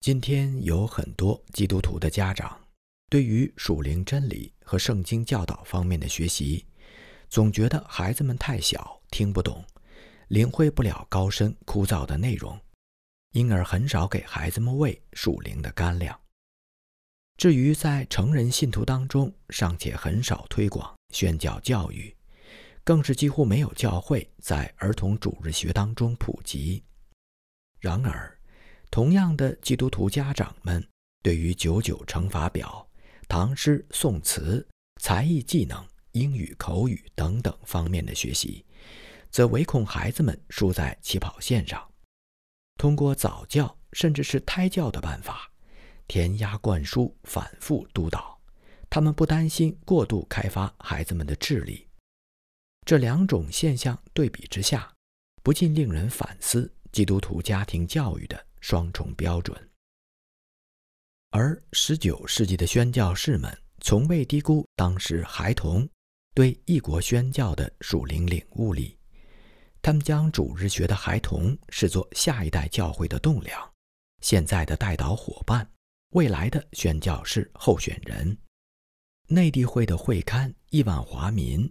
今天有很多基督徒的家长，对于属灵真理和圣经教导方面的学习，总觉得孩子们太小，听不懂，领会不了高深枯燥的内容，因而很少给孩子们喂属灵的干粮。至于在成人信徒当中，尚且很少推广宣教教育，更是几乎没有教会在儿童主日学当中普及。然而，同样的，基督徒家长们对于九九乘法表、唐诗宋词、才艺技能、英语口语等等方面的学习，则唯恐孩子们输在起跑线上。通过早教甚至是胎教的办法，填鸭灌输、反复督导，他们不担心过度开发孩子们的智力。这两种现象对比之下，不禁令人反思基督徒家庭教育的。双重标准，而十九世纪的宣教士们从未低估当时孩童对异国宣教的属灵领悟力。他们将主日学的孩童视作下一代教会的栋梁，现在的带导伙伴，未来的宣教士候选人。内地会的会刊《亿万华民》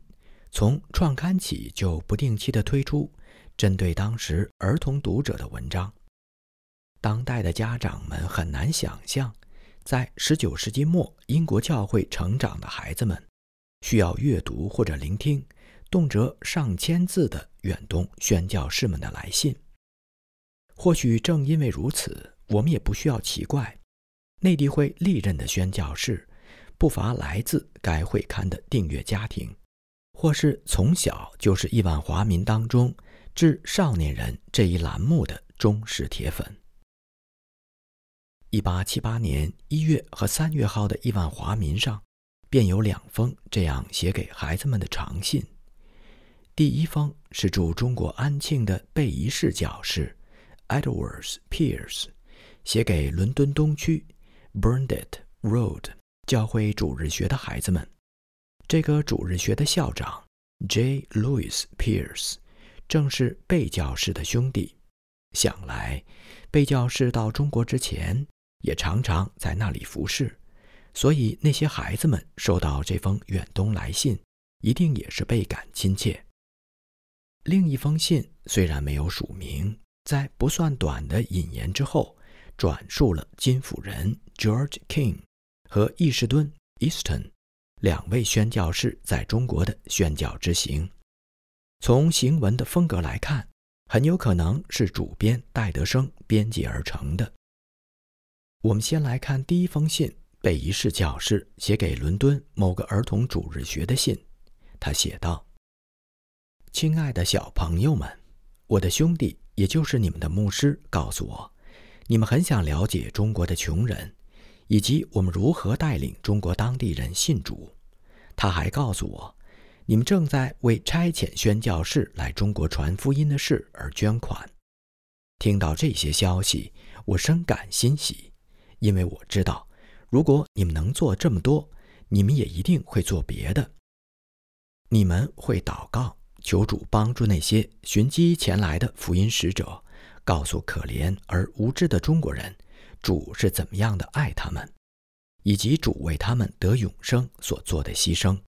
从创刊起就不定期地推出针对当时儿童读者的文章。当代的家长们很难想象，在19世纪末英国教会成长的孩子们，需要阅读或者聆听动辄上千字的远东宣教士们的来信。或许正因为如此，我们也不需要奇怪，内地会历任的宣教士不乏来自该会刊的订阅家庭，或是从小就是亿万华民当中致少年人这一栏目的忠实铁粉。一八七八年一月和三月号的亿万华民上，便有两封这样写给孩子们的长信。第一封是驻中国安庆的贝仪士教士 Edwards Pierce 写给伦敦东区 Burnett Road 教会主日学的孩子们。这个主日学的校长 J. Louis Pierce 正是贝教士的兄弟。想来，贝教士到中国之前。也常常在那里服侍，所以那些孩子们收到这封远东来信，一定也是倍感亲切。另一封信虽然没有署名，在不算短的引言之后，转述了金辅仁 George King 和易士敦 Easton 两位宣教士在中国的宣教之行。从行文的风格来看，很有可能是主编戴德生编辑而成的。我们先来看第一封信，贝仪士教士写给伦敦某个儿童主日学的信。他写道：“亲爱的小朋友们，我的兄弟，也就是你们的牧师，告诉我，你们很想了解中国的穷人，以及我们如何带领中国当地人信主。他还告诉我，你们正在为差遣宣教士来中国传福音的事而捐款。听到这些消息，我深感欣喜。”因为我知道，如果你们能做这么多，你们也一定会做别的。你们会祷告，求主帮助那些寻机前来的福音使者，告诉可怜而无知的中国人，主是怎么样的爱他们，以及主为他们得永生所做的牺牲。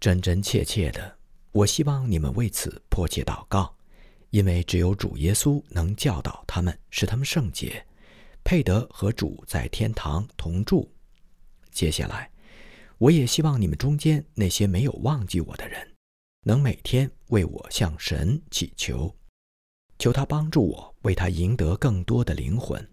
真真切切的，我希望你们为此迫切祷告，因为只有主耶稣能教导他们，使他们圣洁。佩德和主在天堂同住。接下来，我也希望你们中间那些没有忘记我的人，能每天为我向神祈求，求他帮助我为他赢得更多的灵魂。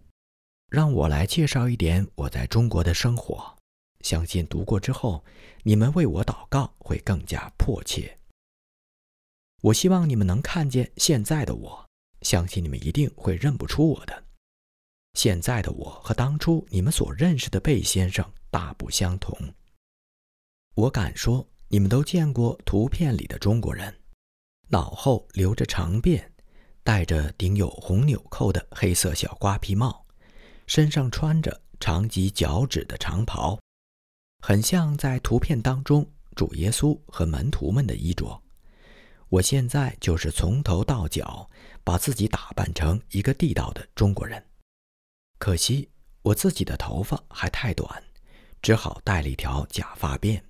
让我来介绍一点我在中国的生活。相信读过之后，你们为我祷告会更加迫切。我希望你们能看见现在的我，相信你们一定会认不出我的。现在的我和当初你们所认识的贝先生大不相同。我敢说，你们都见过图片里的中国人，脑后留着长辫，戴着顶有红纽扣的黑色小瓜皮帽，身上穿着长及脚趾的长袍，很像在图片当中主耶稣和门徒们的衣着。我现在就是从头到脚把自己打扮成一个地道的中国人。可惜我自己的头发还太短，只好戴了一条假发辫。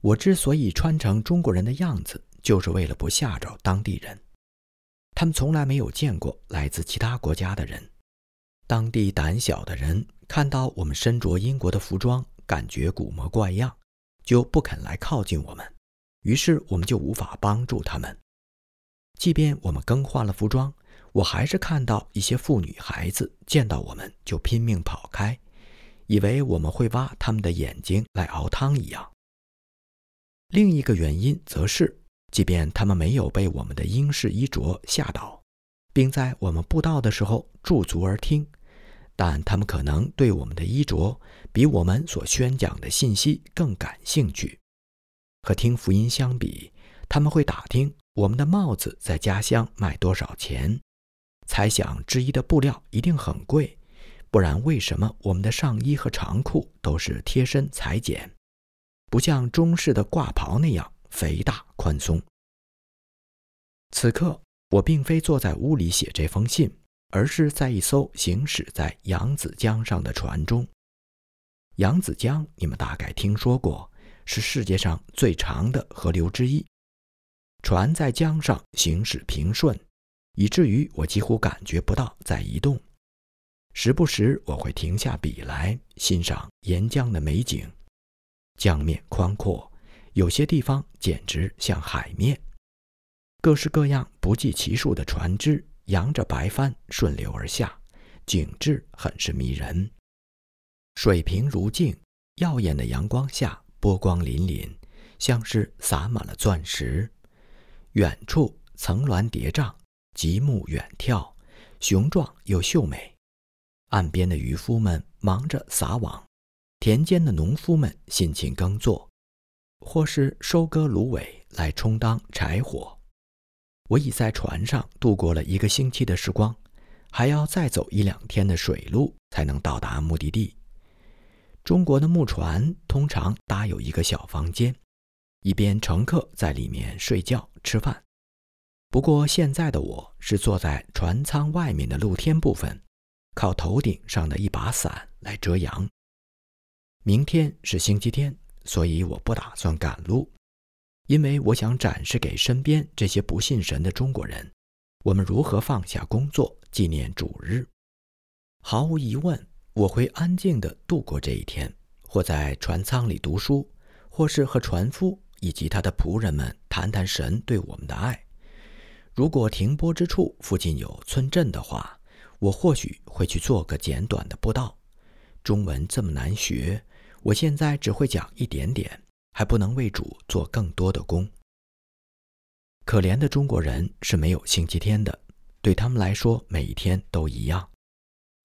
我之所以穿成中国人的样子，就是为了不吓着当地人。他们从来没有见过来自其他国家的人。当地胆小的人看到我们身着英国的服装，感觉古模怪样，就不肯来靠近我们。于是我们就无法帮助他们。即便我们更换了服装，我还是看到一些妇女孩子见到我们就拼命跑开，以为我们会挖他们的眼睛来熬汤一样。另一个原因则是。即便他们没有被我们的英式衣着吓倒，并在我们布道的时候驻足而听，但他们可能对我们的衣着比我们所宣讲的信息更感兴趣。和听福音相比，他们会打听我们的帽子在家乡卖多少钱，猜想制衣的布料一定很贵，不然为什么我们的上衣和长裤都是贴身裁剪，不像中式的挂袍那样？肥大宽松。此刻，我并非坐在屋里写这封信，而是在一艘行驶在扬子江上的船中。扬子江，你们大概听说过，是世界上最长的河流之一。船在江上行驶平顺，以至于我几乎感觉不到在移动。时不时，我会停下笔来欣赏沿江的美景，江面宽阔。有些地方简直像海面，各式各样不计其数的船只扬着白帆顺流而下，景致很是迷人。水平如镜，耀眼的阳光下波光粼粼，像是洒满了钻石。远处层峦叠嶂，极目远眺，雄壮又秀美。岸边的渔夫们忙着撒网，田间的农夫们辛勤耕作。或是收割芦苇来充当柴火，我已在船上度过了一个星期的时光，还要再走一两天的水路才能到达目的地。中国的木船通常搭有一个小房间，一边乘客在里面睡觉吃饭。不过现在的我是坐在船舱外面的露天部分，靠头顶上的一把伞来遮阳。明天是星期天。所以我不打算赶路，因为我想展示给身边这些不信神的中国人，我们如何放下工作纪念主日。毫无疑问，我会安静地度过这一天，或在船舱里读书，或是和船夫以及他的仆人们谈谈神对我们的爱。如果停泊之处附近有村镇的话，我或许会去做个简短的布道。中文这么难学。我现在只会讲一点点，还不能为主做更多的工。可怜的中国人是没有星期天的，对他们来说，每一天都一样。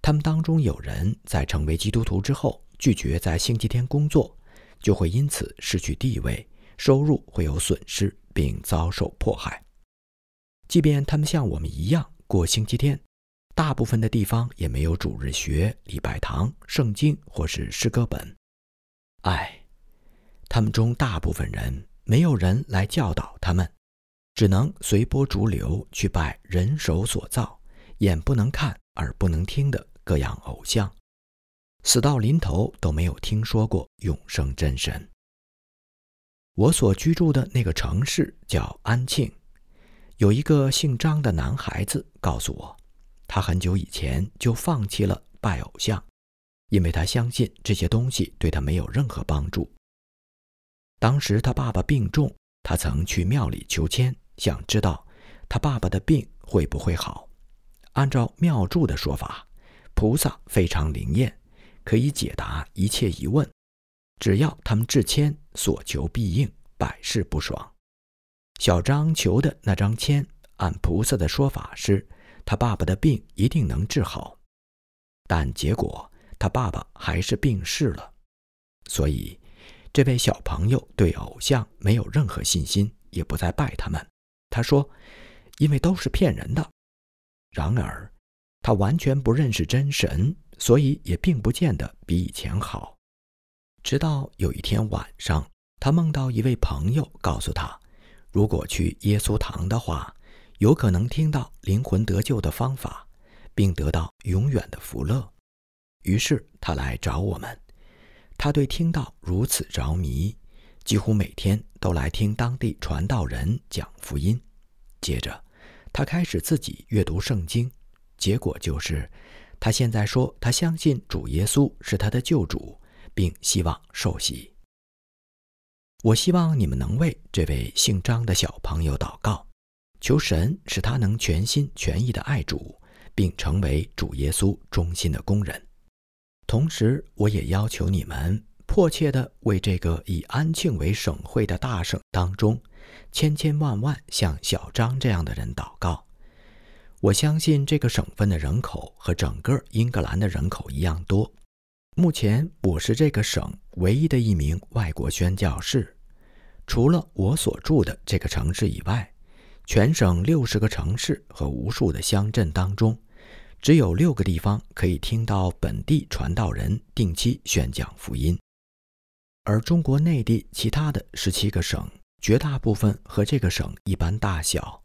他们当中有人在成为基督徒之后，拒绝在星期天工作，就会因此失去地位，收入会有损失，并遭受迫害。即便他们像我们一样过星期天，大部分的地方也没有主日学、礼拜堂、圣经或是诗歌本。唉，他们中大部分人没有人来教导他们，只能随波逐流去拜人手所造、眼不能看、耳不能听的各样偶像，死到临头都没有听说过永生真神。我所居住的那个城市叫安庆，有一个姓张的男孩子告诉我，他很久以前就放弃了拜偶像。因为他相信这些东西对他没有任何帮助。当时他爸爸病重，他曾去庙里求签，想知道他爸爸的病会不会好。按照庙祝的说法，菩萨非常灵验，可以解答一切疑问，只要他们致签，所求必应，百事不爽。小张求的那张签，按菩萨的说法是，他爸爸的病一定能治好，但结果。他爸爸还是病逝了，所以这位小朋友对偶像没有任何信心，也不再拜他们。他说：“因为都是骗人的。”然而，他完全不认识真神，所以也并不见得比以前好。直到有一天晚上，他梦到一位朋友告诉他，如果去耶稣堂的话，有可能听到灵魂得救的方法，并得到永远的福乐。于是他来找我们。他对听道如此着迷，几乎每天都来听当地传道人讲福音。接着，他开始自己阅读圣经，结果就是，他现在说他相信主耶稣是他的救主，并希望受洗。我希望你们能为这位姓张的小朋友祷告，求神使他能全心全意的爱主，并成为主耶稣忠心的工人。同时，我也要求你们迫切地为这个以安庆为省会的大省当中，千千万万像小张这样的人祷告。我相信这个省份的人口和整个英格兰的人口一样多。目前，我是这个省唯一的一名外国宣教士。除了我所住的这个城市以外，全省六十个城市和无数的乡镇当中。只有六个地方可以听到本地传道人定期宣讲福音，而中国内地其他的十七个省，绝大部分和这个省一般大小，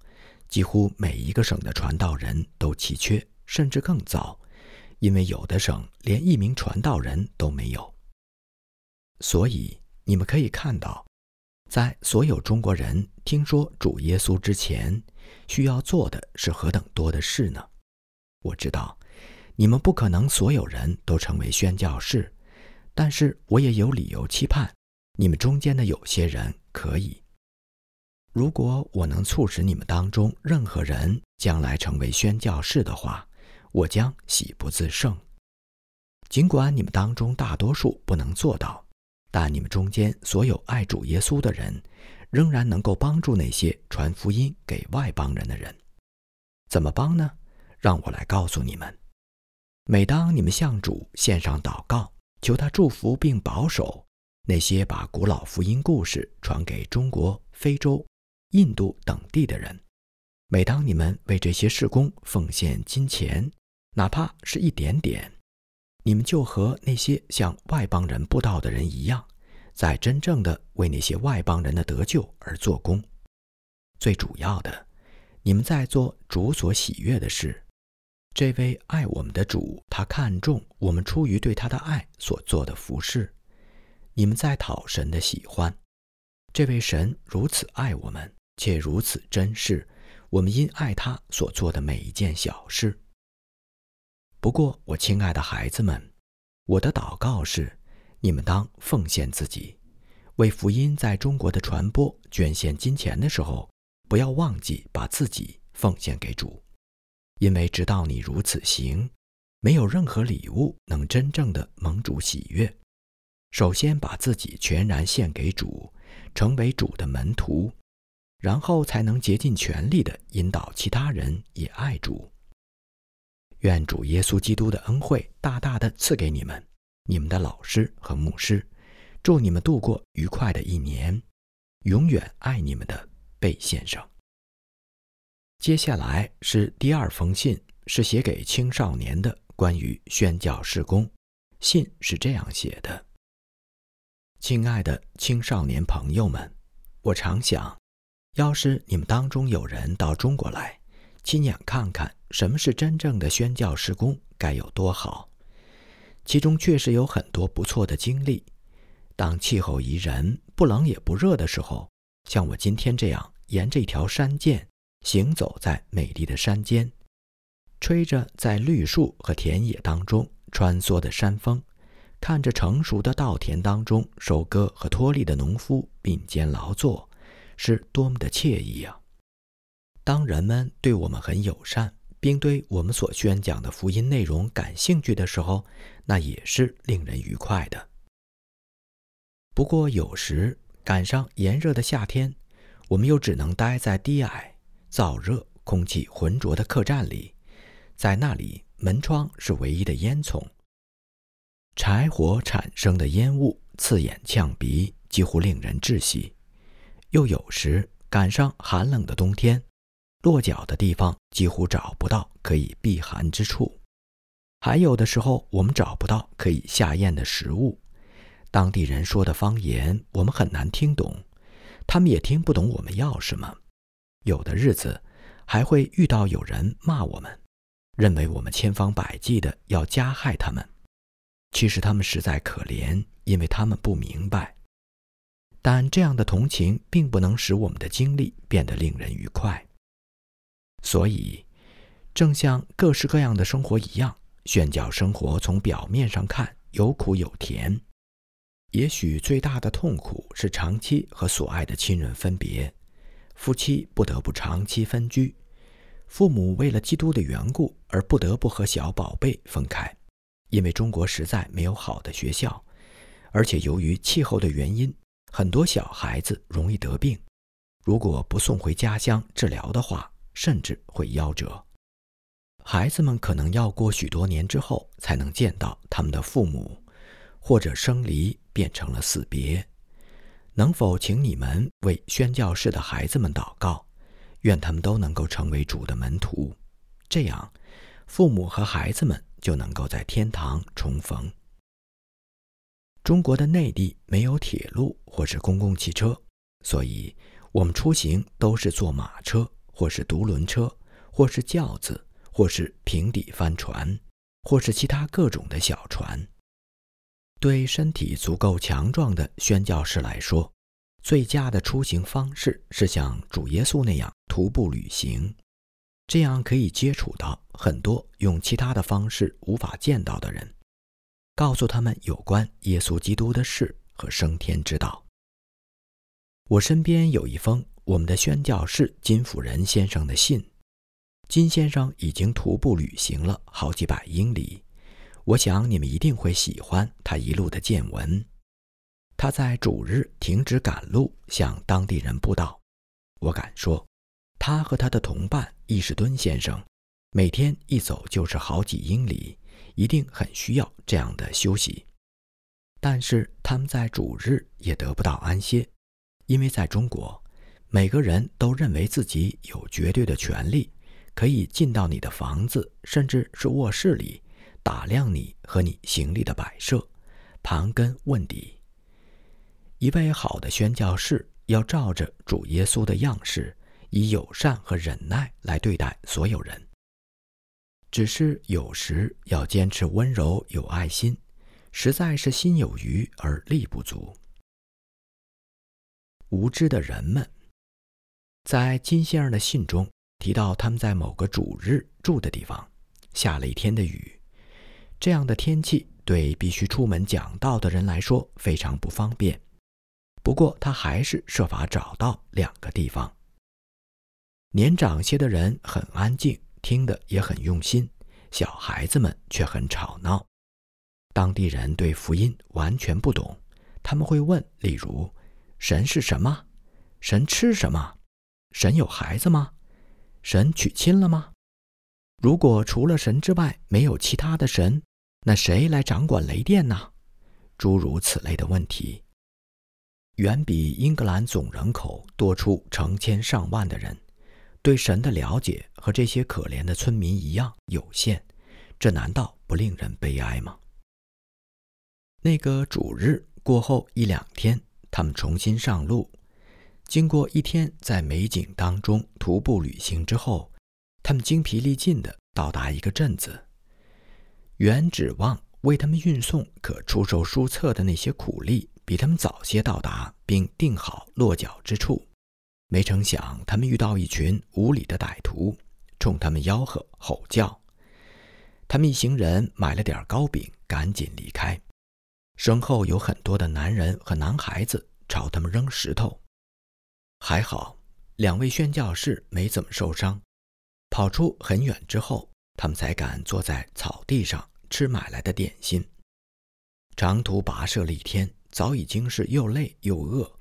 几乎每一个省的传道人都奇缺，甚至更糟，因为有的省连一名传道人都没有。所以你们可以看到，在所有中国人听说主耶稣之前，需要做的是何等多的事呢？我知道，你们不可能所有人都成为宣教士，但是我也有理由期盼你们中间的有些人可以。如果我能促使你们当中任何人将来成为宣教士的话，我将喜不自胜。尽管你们当中大多数不能做到，但你们中间所有爱主耶稣的人，仍然能够帮助那些传福音给外邦人的人。怎么帮呢？让我来告诉你们：每当你们向主献上祷告，求他祝福并保守那些把古老福音故事传给中国、非洲、印度等地的人；每当你们为这些事工奉献金钱，哪怕是一点点，你们就和那些向外邦人布道的人一样，在真正的为那些外邦人的得救而做工。最主要的，你们在做主所喜悦的事。这位爱我们的主，他看重我们出于对他的爱所做的服饰。你们在讨神的喜欢。这位神如此爱我们，且如此珍视我们因爱他所做的每一件小事。不过，我亲爱的孩子们，我的祷告是：你们当奉献自己，为福音在中国的传播捐献金钱的时候，不要忘记把自己奉献给主。因为直到你如此行，没有任何礼物能真正的蒙主喜悦。首先把自己全然献给主，成为主的门徒，然后才能竭尽全力的引导其他人也爱主。愿主耶稣基督的恩惠大大的赐给你们，你们的老师和牧师。祝你们度过愉快的一年。永远爱你们的贝先生。接下来是第二封信，是写给青少年的关于宣教事工。信是这样写的：“亲爱的青少年朋友们，我常想，要是你们当中有人到中国来，亲眼看看什么是真正的宣教施工，该有多好。其中确实有很多不错的经历。当气候宜人、不冷也不热的时候，像我今天这样沿着一条山涧。”行走在美丽的山间，吹着在绿树和田野当中穿梭的山风，看着成熟的稻田当中收割和脱粒的农夫并肩劳作，是多么的惬意啊！当人们对我们很友善，并对我们所宣讲的福音内容感兴趣的时候，那也是令人愉快的。不过，有时赶上炎热的夏天，我们又只能待在低矮。燥热、空气浑浊的客栈里，在那里，门窗是唯一的烟囱。柴火产生的烟雾刺眼呛鼻，几乎令人窒息。又有时赶上寒冷的冬天，落脚的地方几乎找不到可以避寒之处。还有的时候，我们找不到可以下咽的食物。当地人说的方言，我们很难听懂，他们也听不懂我们要什么。有的日子，还会遇到有人骂我们，认为我们千方百计的要加害他们。其实他们实在可怜，因为他们不明白。但这样的同情并不能使我们的经历变得令人愉快。所以，正像各式各样的生活一样，宣教生活从表面上看有苦有甜。也许最大的痛苦是长期和所爱的亲人分别，夫妻不得不长期分居，父母为了基督的缘故而不得不和小宝贝分开，因为中国实在没有好的学校，而且由于气候的原因，很多小孩子容易得病，如果不送回家乡治疗的话，甚至会夭折。孩子们可能要过许多年之后才能见到他们的父母。或者生离变成了死别，能否请你们为宣教士的孩子们祷告，愿他们都能够成为主的门徒，这样，父母和孩子们就能够在天堂重逢。中国的内地没有铁路或是公共汽车，所以我们出行都是坐马车，或是独轮车，或是轿子，或是平底帆船，或是其他各种的小船。对身体足够强壮的宣教士来说，最佳的出行方式是像主耶稣那样徒步旅行，这样可以接触到很多用其他的方式无法见到的人，告诉他们有关耶稣基督的事和升天之道。我身边有一封我们的宣教士金辅仁先生的信，金先生已经徒步旅行了好几百英里。我想你们一定会喜欢他一路的见闻。他在主日停止赶路，向当地人布道。我敢说，他和他的同伴易士敦先生，每天一走就是好几英里，一定很需要这样的休息。但是他们在主日也得不到安歇，因为在中国，每个人都认为自己有绝对的权利，可以进到你的房子，甚至是卧室里。打量你和你行李的摆设，盘根问底。一位好的宣教士要照着主耶稣的样式，以友善和忍耐来对待所有人。只是有时要坚持温柔有爱心，实在是心有余而力不足。无知的人们，在金先生的信中提到，他们在某个主日住的地方下了一天的雨。这样的天气对必须出门讲道的人来说非常不方便。不过他还是设法找到两个地方。年长些的人很安静，听得也很用心；小孩子们却很吵闹。当地人对福音完全不懂，他们会问：例如，神是什么？神吃什么？神有孩子吗？神娶亲了吗？如果除了神之外没有其他的神？那谁来掌管雷电呢？诸如此类的问题，远比英格兰总人口多出成千上万的人，对神的了解和这些可怜的村民一样有限。这难道不令人悲哀吗？那个主日过后一两天，他们重新上路，经过一天在美景当中徒步旅行之后，他们精疲力尽地到达一个镇子。原指望为他们运送可出售书册的那些苦力比他们早些到达，并定好落脚之处，没成想他们遇到一群无礼的歹徒，冲他们吆喝吼叫。他们一行人买了点糕饼，赶紧离开。身后有很多的男人和男孩子朝他们扔石头。还好，两位宣教士没怎么受伤。跑出很远之后，他们才敢坐在草地上。吃买来的点心，长途跋涉了一天，早已经是又累又饿，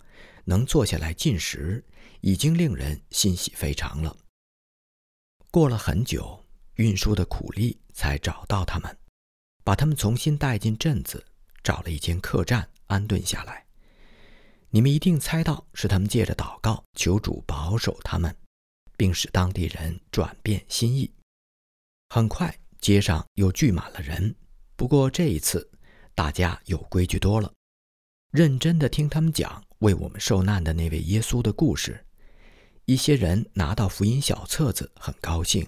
能坐下来进食，已经令人欣喜非常了。过了很久，运输的苦力才找到他们，把他们重新带进镇子，找了一间客栈安顿下来。你们一定猜到，是他们借着祷告求主保守他们，并使当地人转变心意。很快。街上又聚满了人，不过这一次，大家有规矩多了，认真的听他们讲为我们受难的那位耶稣的故事。一些人拿到福音小册子，很高兴；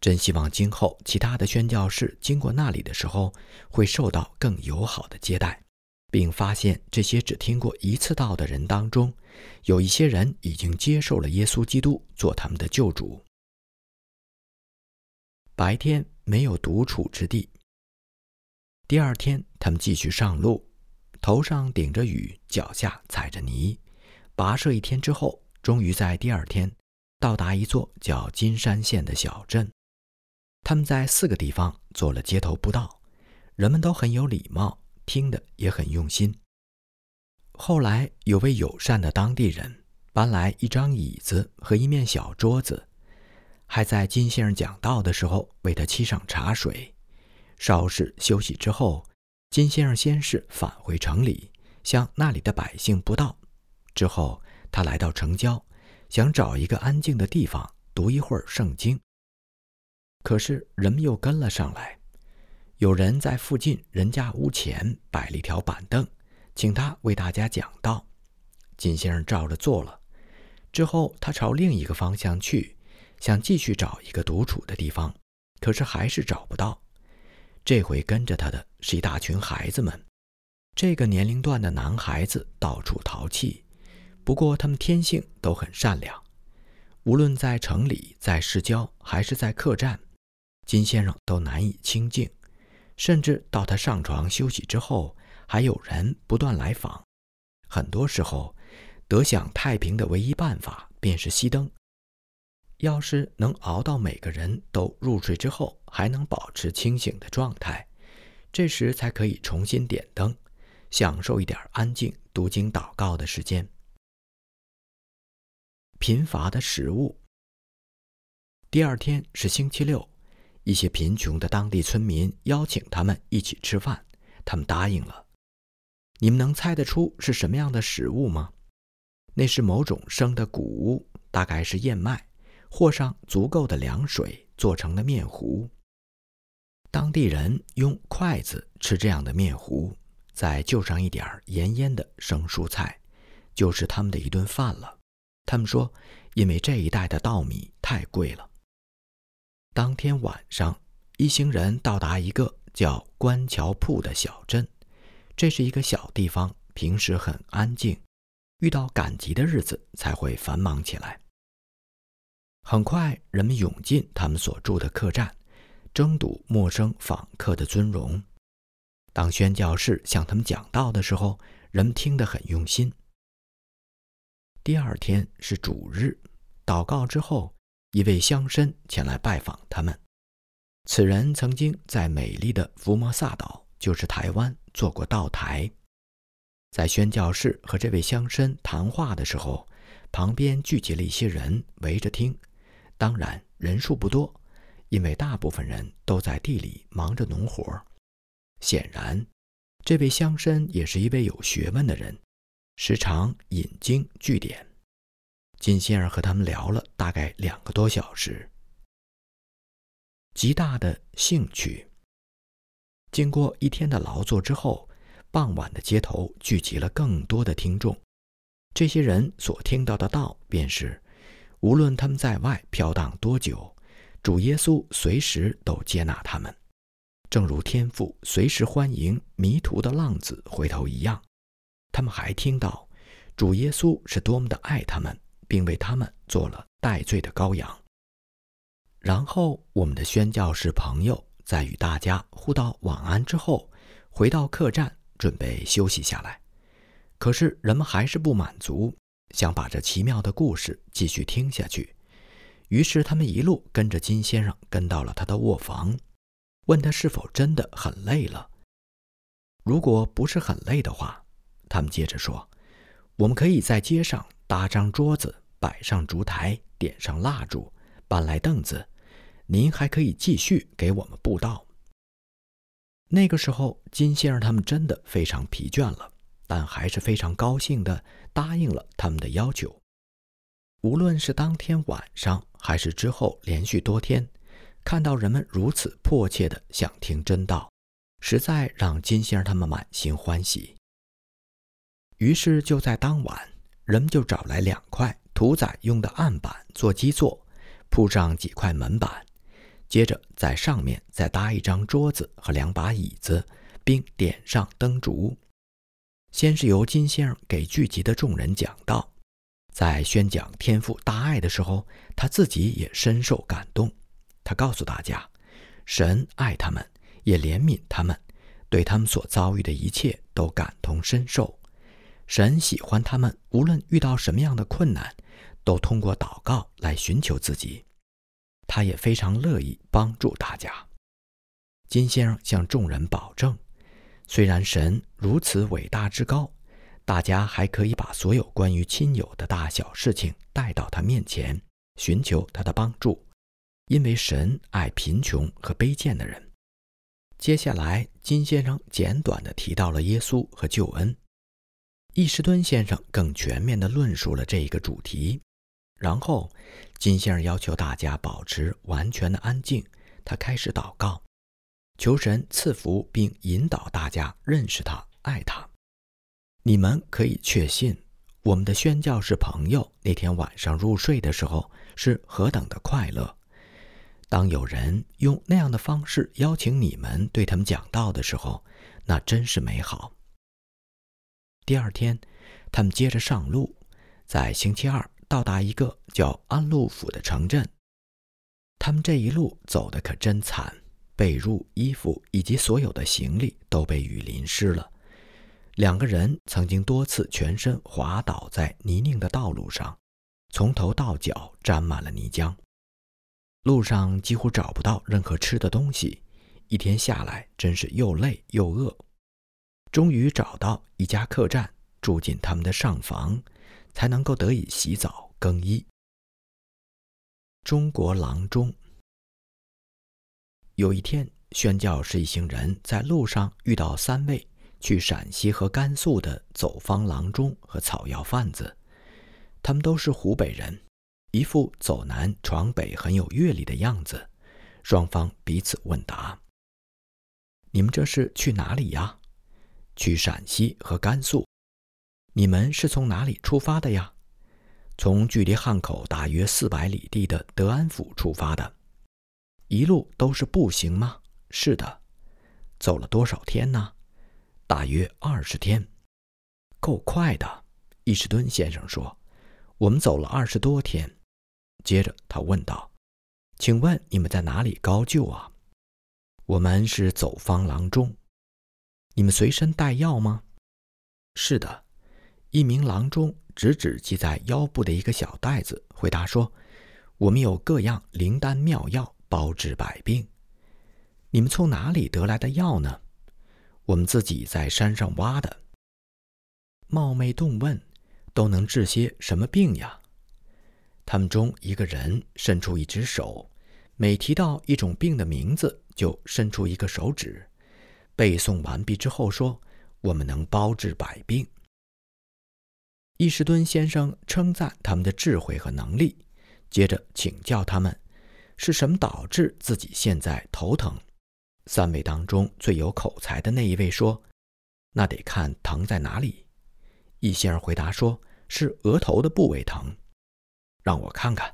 真希望今后其他的宣教士经过那里的时候，会受到更友好的接待，并发现这些只听过一次道的人当中，有一些人已经接受了耶稣基督做他们的救主。白天没有独处之地。第二天，他们继续上路，头上顶着雨，脚下踩着泥，跋涉一天之后，终于在第二天到达一座叫金山县的小镇。他们在四个地方做了街头布道，人们都很有礼貌，听得也很用心。后来有位友善的当地人搬来一张椅子和一面小桌子，还在金先生讲道的时候为他沏上茶水。稍事休息之后，金先生先是返回城里，向那里的百姓布道。之后，他来到城郊，想找一个安静的地方读一会儿圣经。可是人们又跟了上来，有人在附近人家屋前摆了一条板凳，请他为大家讲道。金先生照着做了。之后，他朝另一个方向去，想继续找一个独处的地方，可是还是找不到。这回跟着他的是一大群孩子们，这个年龄段的男孩子到处淘气，不过他们天性都很善良，无论在城里、在市郊还是在客栈。金先生都难以清静，甚至到他上床休息之后，还有人不断来访。很多时候，得享太平的唯一办法便是熄灯。要是能熬到每个人都入睡之后还能保持清醒的状态，这时才可以重新点灯，享受一点安静读经祷告的时间。贫乏的食物。第二天是星期六。一些贫穷的当地村民邀请他们一起吃饭，他们答应了。你们能猜得出是什么样的食物吗？那是某种生的谷物，大概是燕麦，和上足够的凉水做成的面糊。当地人用筷子吃这样的面糊，再就上一点盐腌的生蔬菜，就是他们的一顿饭了。他们说，因为这一带的稻米太贵了。当天晚上，一行人到达一个叫关桥铺的小镇。这是一个小地方，平时很安静，遇到赶集的日子才会繁忙起来。很快，人们涌进他们所住的客栈，争夺陌生访客的尊荣。当宣教士向他们讲道的时候，人们听得很用心。第二天是主日，祷告之后。一位乡绅前来拜访他们。此人曾经在美丽的福摩萨岛，就是台湾，做过道台。在宣教士和这位乡绅谈话的时候，旁边聚集了一些人围着听。当然人数不多，因为大部分人都在地里忙着农活。显然，这位乡绅也是一位有学问的人，时常引经据典。金仙儿和他们聊了大概两个多小时，极大的兴趣。经过一天的劳作之后，傍晚的街头聚集了更多的听众。这些人所听到的道，便是无论他们在外飘荡多久，主耶稣随时都接纳他们，正如天父随时欢迎迷途的浪子回头一样。他们还听到主耶稣是多么的爱他们。并为他们做了戴罪的羔羊。然后，我们的宣教士朋友在与大家互道晚安之后，回到客栈准备休息下来。可是，人们还是不满足，想把这奇妙的故事继续听下去。于是，他们一路跟着金先生跟到了他的卧房，问他是否真的很累了。如果不是很累的话，他们接着说：“我们可以在街上搭张桌子。”摆上烛台，点上蜡烛，搬来凳子，您还可以继续给我们布道。那个时候，金先生他们真的非常疲倦了，但还是非常高兴地答应了他们的要求。无论是当天晚上，还是之后连续多天，看到人们如此迫切地想听真道，实在让金先生他们满心欢喜。于是就在当晚，人们就找来两块。屠宰用的案板做基座，铺上几块门板。接着在上面再搭一张桌子和两把椅子，并点上灯烛。先是由金先生给聚集的众人讲道，在宣讲天赋大爱的时候，他自己也深受感动。他告诉大家，神爱他们，也怜悯他们，对他们所遭遇的一切都感同身受。神喜欢他们，无论遇到什么样的困难，都通过祷告来寻求自己。他也非常乐意帮助大家。金先生向众人保证，虽然神如此伟大之高，大家还可以把所有关于亲友的大小事情带到他面前，寻求他的帮助，因为神爱贫穷和卑贱的人。接下来，金先生简短地提到了耶稣和救恩。易士敦先生更全面地论述了这一个主题，然后金先生要求大家保持完全的安静。他开始祷告，求神赐福并引导大家认识他、爱他。你们可以确信，我们的宣教士朋友那天晚上入睡的时候是何等的快乐。当有人用那样的方式邀请你们对他们讲道的时候，那真是美好。第二天，他们接着上路，在星期二到达一个叫安陆府的城镇。他们这一路走的可真惨，被褥、衣服以及所有的行李都被雨淋湿了。两个人曾经多次全身滑倒在泥泞的道路上，从头到脚沾满了泥浆。路上几乎找不到任何吃的东西，一天下来真是又累又饿。终于找到一家客栈，住进他们的上房，才能够得以洗澡更衣。中国郎中。有一天，宣教士一行人在路上遇到三位去陕西和甘肃的走方郎中和草药贩子，他们都是湖北人，一副走南闯北很有阅历的样子。双方彼此问答：“你们这是去哪里呀？”去陕西和甘肃，你们是从哪里出发的呀？从距离汉口大约四百里地的德安府出发的，一路都是步行吗？是的。走了多少天呢？大约二十天，够快的。伊士敦先生说：“我们走了二十多天。”接着他问道：“请问你们在哪里高就啊？”我们是走方郎中。你们随身带药吗？是的，一名郎中指指系在腰部的一个小袋子，回答说：“我们有各样灵丹妙药，包治百病。”你们从哪里得来的药呢？我们自己在山上挖的。冒昧动问，都能治些什么病呀？他们中一个人伸出一只手，每提到一种病的名字，就伸出一个手指。背诵完毕之后，说：“我们能包治百病。”伊士敦先生称赞他们的智慧和能力，接着请教他们：“是什么导致自己现在头疼？”三位当中最有口才的那一位说：“那得看疼在哪里。”易先生回答说：“是额头的部位疼。”让我看看。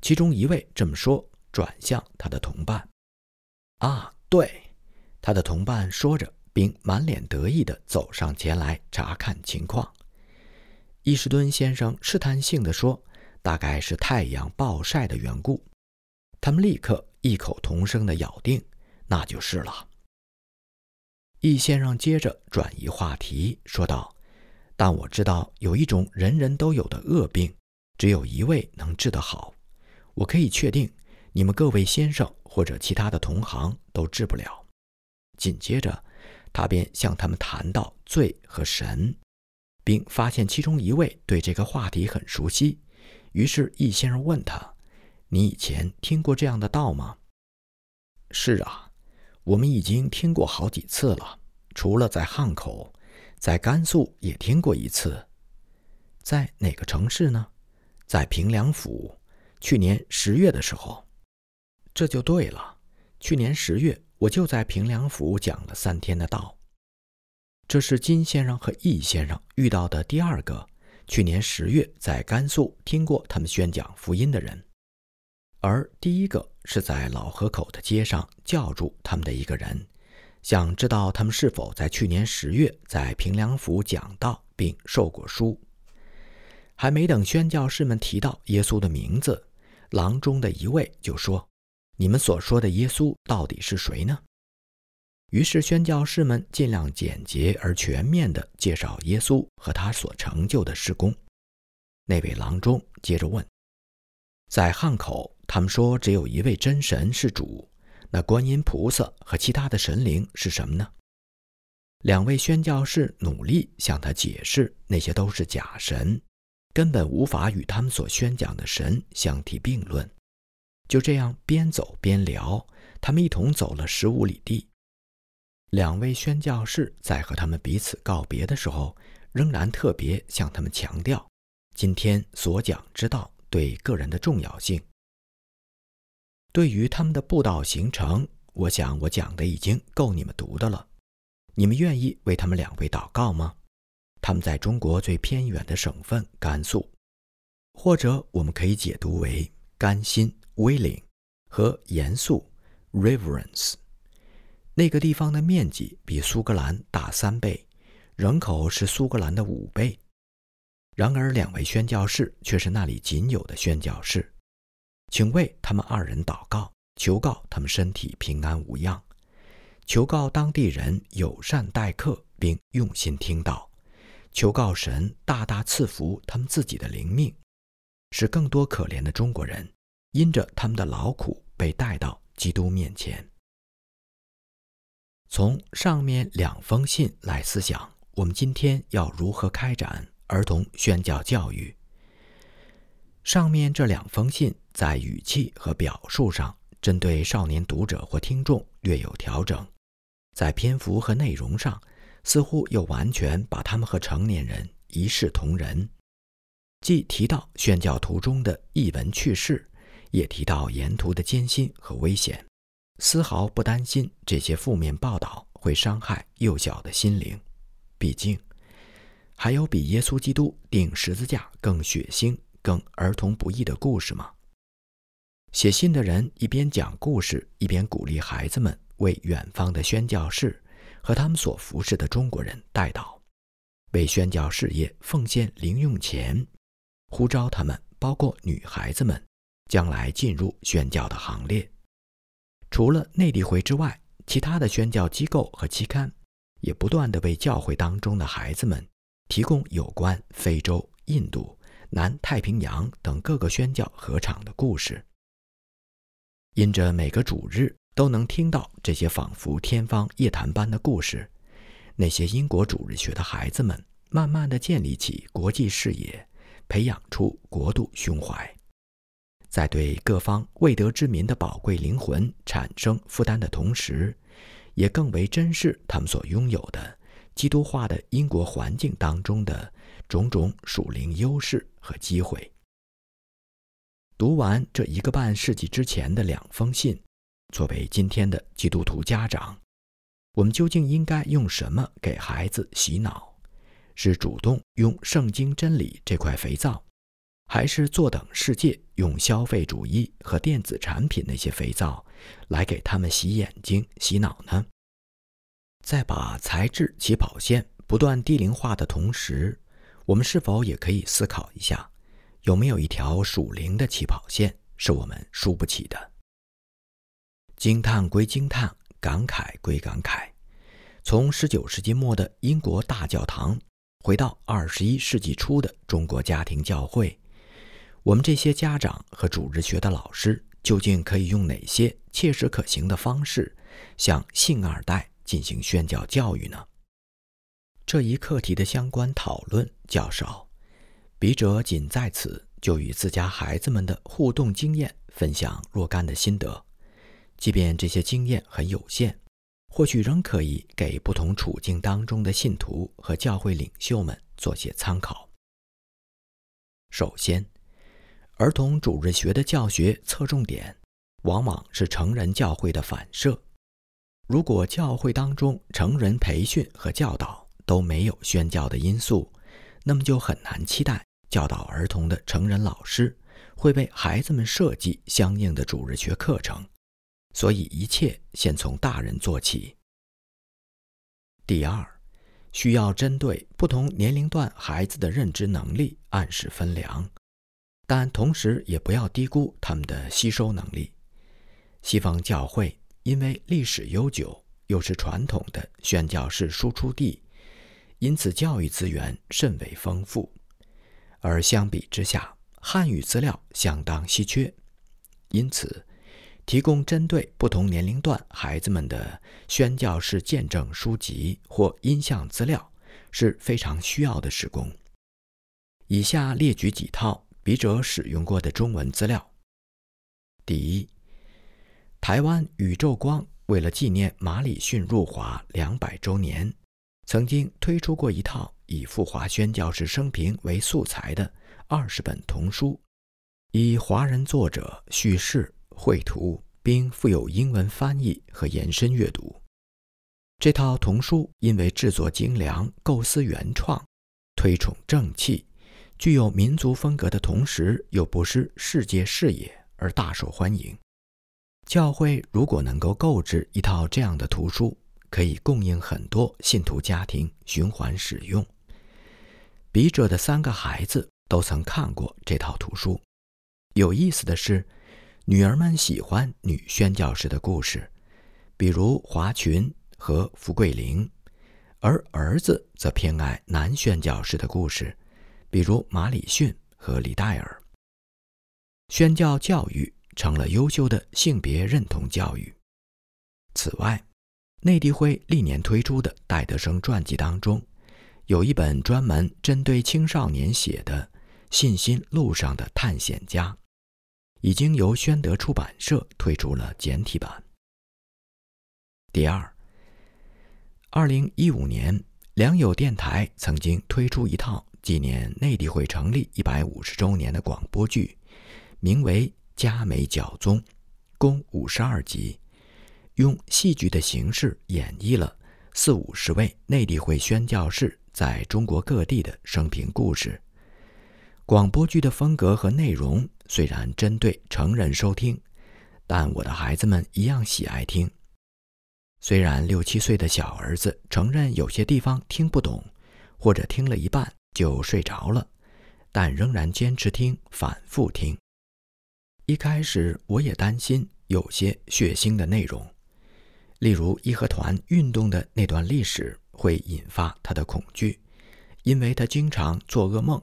其中一位这么说，转向他的同伴：“啊，对。”他的同伴说着，并满脸得意地走上前来查看情况。伊士敦先生试探性地说：“大概是太阳暴晒的缘故。”他们立刻异口同声地咬定：“那就是了。”易先生接着转移话题说道：“但我知道有一种人人都有的恶病，只有一位能治得好。我可以确定，你们各位先生或者其他的同行都治不了。”紧接着，他便向他们谈到罪和神，并发现其中一位对这个话题很熟悉。于是易先生问他：“你以前听过这样的道吗？”“是啊，我们已经听过好几次了。除了在汉口，在甘肃也听过一次。在哪个城市呢？在平凉府。去年十月的时候。这就对了。去年十月。”我就在平凉府讲了三天的道。这是金先生和易先生遇到的第二个去年十月在甘肃听过他们宣讲福音的人。而第一个是在老河口的街上叫住他们的一个人，想知道他们是否在去年十月在平凉府讲道并受过书。还没等宣教士们提到耶稣的名字，郎中的一位就说：“你们所说的耶稣到底是谁呢？”于是宣教士们尽量简洁而全面地介绍耶稣和他所成就的事工。那位郎中接着问：“在汉口，他们说只有一位真神是主，那观音菩萨和其他的神灵是什么呢？”两位宣教士努力向他解释，那些都是假神。根本无法与他们所宣讲的神相提并论。就这样边走边聊，他们一同走了十五里地。两位宣教士在和他们彼此告别的时候，仍然特别向他们强调今天所讲之道对个人的重要性。对于他们的布道行程，我想我讲的已经够你们读的了。你们愿意为他们两位祷告吗？他们在中国最偏远的省份甘肃，或者我们可以解读为甘心 （willing） 和严肃 （reverence）。那个地方的面积比苏格兰大三倍，人口是苏格兰的五倍。然而，两位宣教士却是那里仅有的宣教士。请为他们二人祷告，求告他们身体平安无恙，求告当地人友善待客，并用心听到。求告神大大赐福他们自己的灵命，使更多可怜的中国人因着他们的劳苦被带到基督面前。从上面两封信来思想，我们今天要如何开展儿童宣教教育？上面这两封信在语气和表述上，针对少年读者或听众略有调整，在篇幅和内容上。似乎又完全把他们和成年人一视同仁，既提到宣教途中的译文趣事，也提到沿途的艰辛和危险，丝毫不担心这些负面报道会伤害幼小的心灵。毕竟，还有比耶稣基督钉十字架更血腥、更儿童不宜的故事吗？写信的人一边讲故事，一边鼓励孩子们为远方的宣教士。和他们所服侍的中国人代祷，为宣教事业奉献零用钱，呼召他们，包括女孩子们，将来进入宣教的行列。除了内地会之外，其他的宣教机构和期刊也不断地为教会当中的孩子们提供有关非洲、印度、南太平洋等各个宣教合场的故事。因着每个主日。都能听到这些仿佛天方夜谭般的故事。那些英国主日学的孩子们，慢慢地建立起国际视野，培养出国度胸怀，在对各方未得之民的宝贵灵魂产生负担的同时，也更为珍视他们所拥有的基督化的英国环境当中的种种属灵优势和机会。读完这一个半世纪之前的两封信。作为今天的基督徒家长，我们究竟应该用什么给孩子洗脑？是主动用圣经真理这块肥皂，还是坐等世界用消费主义和电子产品那些肥皂来给他们洗眼睛、洗脑呢？在把材质起跑线不断低龄化的同时，我们是否也可以思考一下，有没有一条属灵的起跑线是我们输不起的？惊叹归惊叹，感慨归感慨。从十九世纪末的英国大教堂，回到二十一世纪初的中国家庭教会，我们这些家长和主日学的老师，究竟可以用哪些切实可行的方式，向信二代进行宣教教育呢？这一课题的相关讨论较少，笔者仅在此就与自家孩子们的互动经验分享若干的心得。即便这些经验很有限，或许仍可以给不同处境当中的信徒和教会领袖们做些参考。首先，儿童主日学的教学侧重点往往是成人教会的反射。如果教会当中成人培训和教导都没有宣教的因素，那么就很难期待教导儿童的成人老师会为孩子们设计相应的主日学课程，所以一切先从大人做起。第二，需要针对不同年龄段孩子的认知能力按时分粮，但同时也不要低估他们的吸收能力。西方教会因为历史悠久，又是传统的宣教士输出地。因此，教育资源甚为丰富，而相比之下，汉语资料相当稀缺。因此，提供针对不同年龄段孩子们的宣教士见证书籍或音像资料是非常需要的施工。以下列举几套笔者使用过的中文资料：第一，台湾宇宙光为了纪念马礼逊入华两百周年。曾经推出过一套以傅华宣教师生平为素材的二十本童书，以华人作者叙事、绘图，并附有英文翻译和延伸阅读。这套童书因为制作精良、构思原创、推崇正气、具有民族风格的同时又不失世界视野而大受欢迎。教会如果能够购置一套这样的图书，可以供应很多信徒家庭循环使用。笔者的三个孩子都曾看过这套图书。有意思的是，女儿们喜欢女宣教士的故事，比如华群和福桂玲，而儿子则偏爱男宣教士的故事，比如马里逊和李戴尔。宣教教育成了优秀的性别认同教育。此外，内地会历年推出的戴德生传记当中，有一本专门针对青少年写的《信心路上的探险家》，已经由宣德出版社推出了简体版。第二，二零一五年，良友电台曾经推出一套纪念内地会成立一百五十周年的广播剧，名为《佳美教宗》，共五十二集。用戏剧的形式演绎了四五十位内地会宣教士在中国各地的生平故事。广播剧的风格和内容虽然针对成人收听，但我的孩子们一样喜爱听。虽然六七岁的小儿子承认有些地方听不懂，或者听了一半就睡着了，但仍然坚持听，反复听。一开始我也担心有些血腥的内容。例如义和团运动的那段历史会引发他的恐惧，因为他经常做噩梦。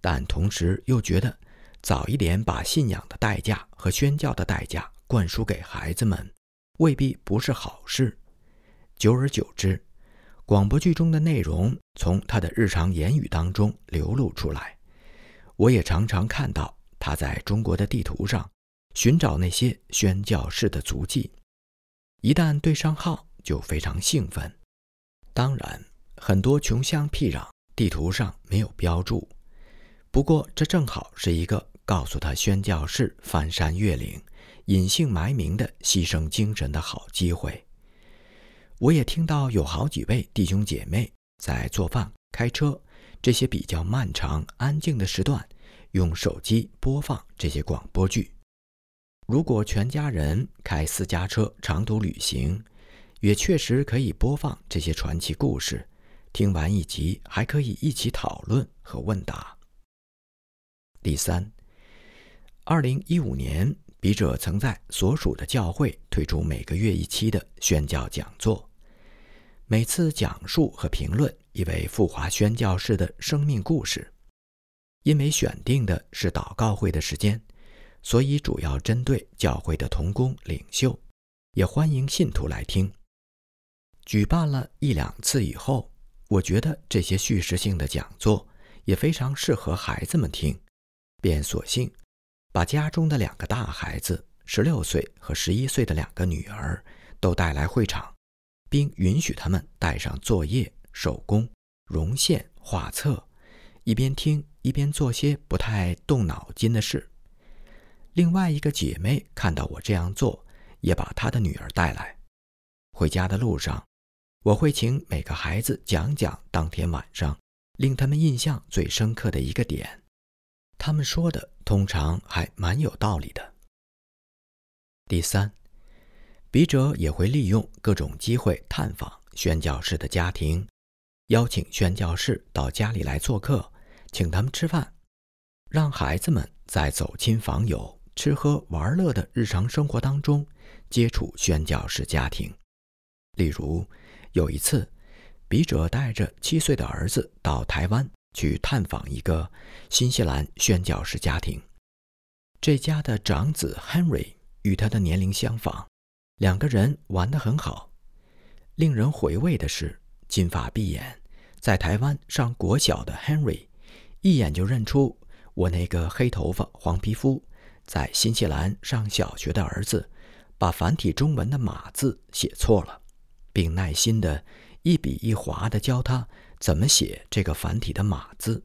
但同时又觉得，早一点把信仰的代价和宣教的代价灌输给孩子们，未必不是好事。久而久之，广播剧中的内容从他的日常言语当中流露出来。我也常常看到他在中国的地图上寻找那些宣教士的足迹。一旦对上号，就非常兴奋。当然，很多穷乡僻壤地图上没有标注，不过这正好是一个告诉他宣教士翻山越岭、隐姓埋名的牺牲精神的好机会。我也听到有好几位弟兄姐妹在做饭、开车这些比较漫长、安静的时段，用手机播放这些广播剧。如果全家人开私家车长途旅行，也确实可以播放这些传奇故事。听完一集，还可以一起讨论和问答。第三，二零一五年，笔者曾在所属的教会推出每个月一期的宣教讲座，每次讲述和评论一位富华宣教士的生命故事。因为选定的是祷告会的时间。所以，主要针对教会的童工领袖，也欢迎信徒来听。举办了一两次以后，我觉得这些叙事性的讲座也非常适合孩子们听，便索性把家中的两个大孩子（十六岁和十一岁的两个女儿）都带来会场，并允许他们带上作业、手工、绒线、画册，一边听一边做些不太动脑筋的事。另外一个姐妹看到我这样做，也把她的女儿带来。回家的路上，我会请每个孩子讲讲当天晚上令他们印象最深刻的一个点。他们说的通常还蛮有道理的。第三，笔者也会利用各种机会探访宣教士的家庭，邀请宣教士到家里来做客，请他们吃饭，让孩子们在走亲访友、吃喝玩乐的日常生活当中接触宣教士家庭。例如，有一次，笔者带着七岁的儿子到台湾。去探访一个新西兰宣教士家庭，这家的长子 Henry 与他的年龄相仿，两个人玩得很好。令人回味的是，金发碧眼，在台湾上国小的 Henry，一眼就认出我那个黑头发、黄皮肤，在新西兰上小学的儿子，把繁体中文的“马”字写错了，并耐心的一笔一划的教他。怎么写这个繁体的“马”字？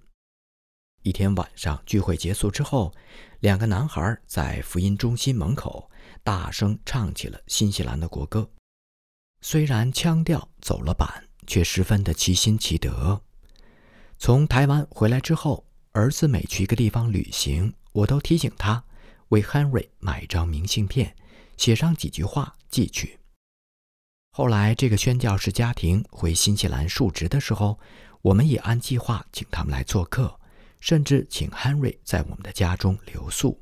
一天晚上聚会结束之后，两个男孩在福音中心门口大声唱起了新西兰的国歌。虽然腔调走了板，却十分的齐心齐德。从台湾回来之后，儿子每去一个地方旅行，我都提醒他为 Henry 买一张明信片，写上几句话寄去。后来，这个宣教士家庭回新西兰述职的时候，我们也按计划请他们来做客，甚至请 Henry 在我们的家中留宿。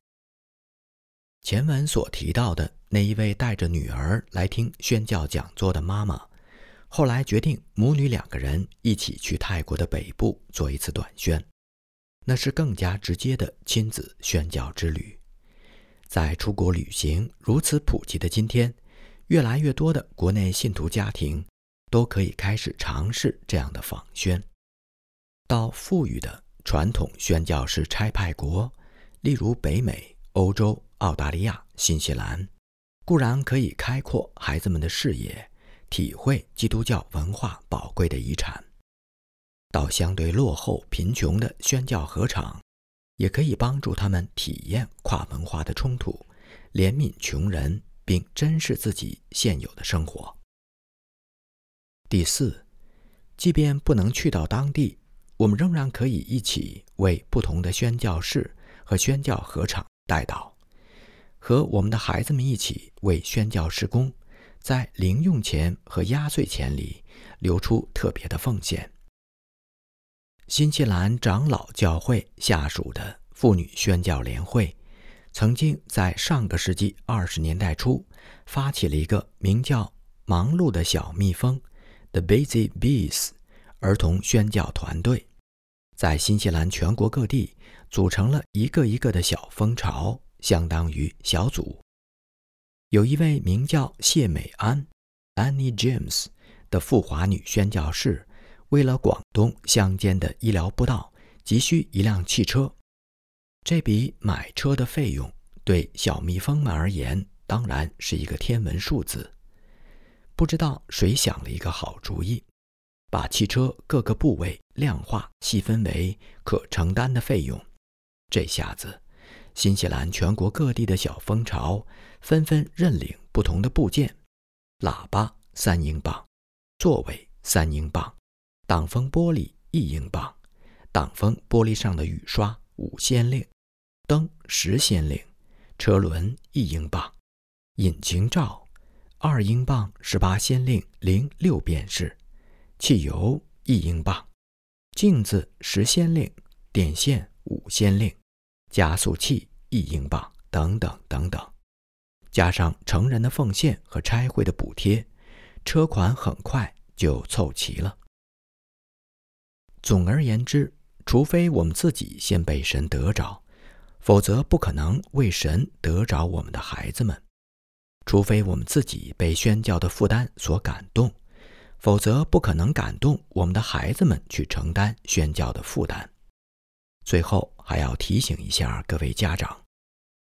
前文所提到的那一位带着女儿来听宣教讲座的妈妈，后来决定母女两个人一起去泰国的北部做一次短宣，那是更加直接的亲子宣教之旅。在出国旅行如此普及的今天。越来越多的国内信徒家庭都可以开始尝试这样的访宣，到富裕的传统宣教士差派国，例如北美、欧洲、澳大利亚、新西兰，固然可以开阔孩子们的视野，体会基督教文化宝贵的遗产；到相对落后、贫穷的宣教合场，也可以帮助他们体验跨文化的冲突，怜悯穷人。并珍视自己现有的生活。第四，即便不能去到当地，我们仍然可以一起为不同的宣教士和宣教合场代祷，和我们的孩子们一起为宣教施工，在零用钱和压岁钱里留出特别的奉献。新西兰长老教会下属的妇女宣教联会。曾经在上个世纪二十年代初，发起了一个名叫“忙碌的小蜜蜂 ”（The Busy Bees） 儿童宣教团队，在新西兰全国各地组成了一个一个的小蜂巢，相当于小组。有一位名叫谢美安 （Annie James） 的富华女宣教士，为了广东乡间的医疗布道，急需一辆汽车。这笔买车的费用对小蜜蜂们而言当然是一个天文数字。不知道谁想了一个好主意，把汽车各个部位量化细分为可承担的费用。这下子，新西兰全国各地的小蜂巢纷纷认领不同的部件：喇叭三英镑，座位三英镑，挡风玻璃一英镑，挡风玻璃上的雨刷。五先令，灯十先令，车轮一英镑，引擎罩二英镑十八先令零六便士，汽油一英镑，镜子十先令，电线五先令，加速器一英镑，等等等等，加上成人的奉献和差会的补贴，车款很快就凑齐了。总而言之。除非我们自己先被神得着，否则不可能为神得着我们的孩子们；除非我们自己被宣教的负担所感动，否则不可能感动我们的孩子们去承担宣教的负担。最后还要提醒一下各位家长，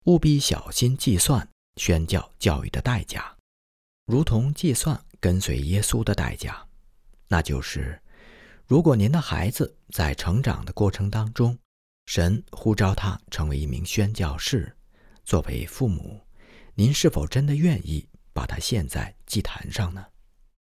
务必小心计算宣教教育的代价，如同计算跟随耶稣的代价，那就是。如果您的孩子在成长的过程当中，神呼召他成为一名宣教士，作为父母，您是否真的愿意把他献在祭坛上呢？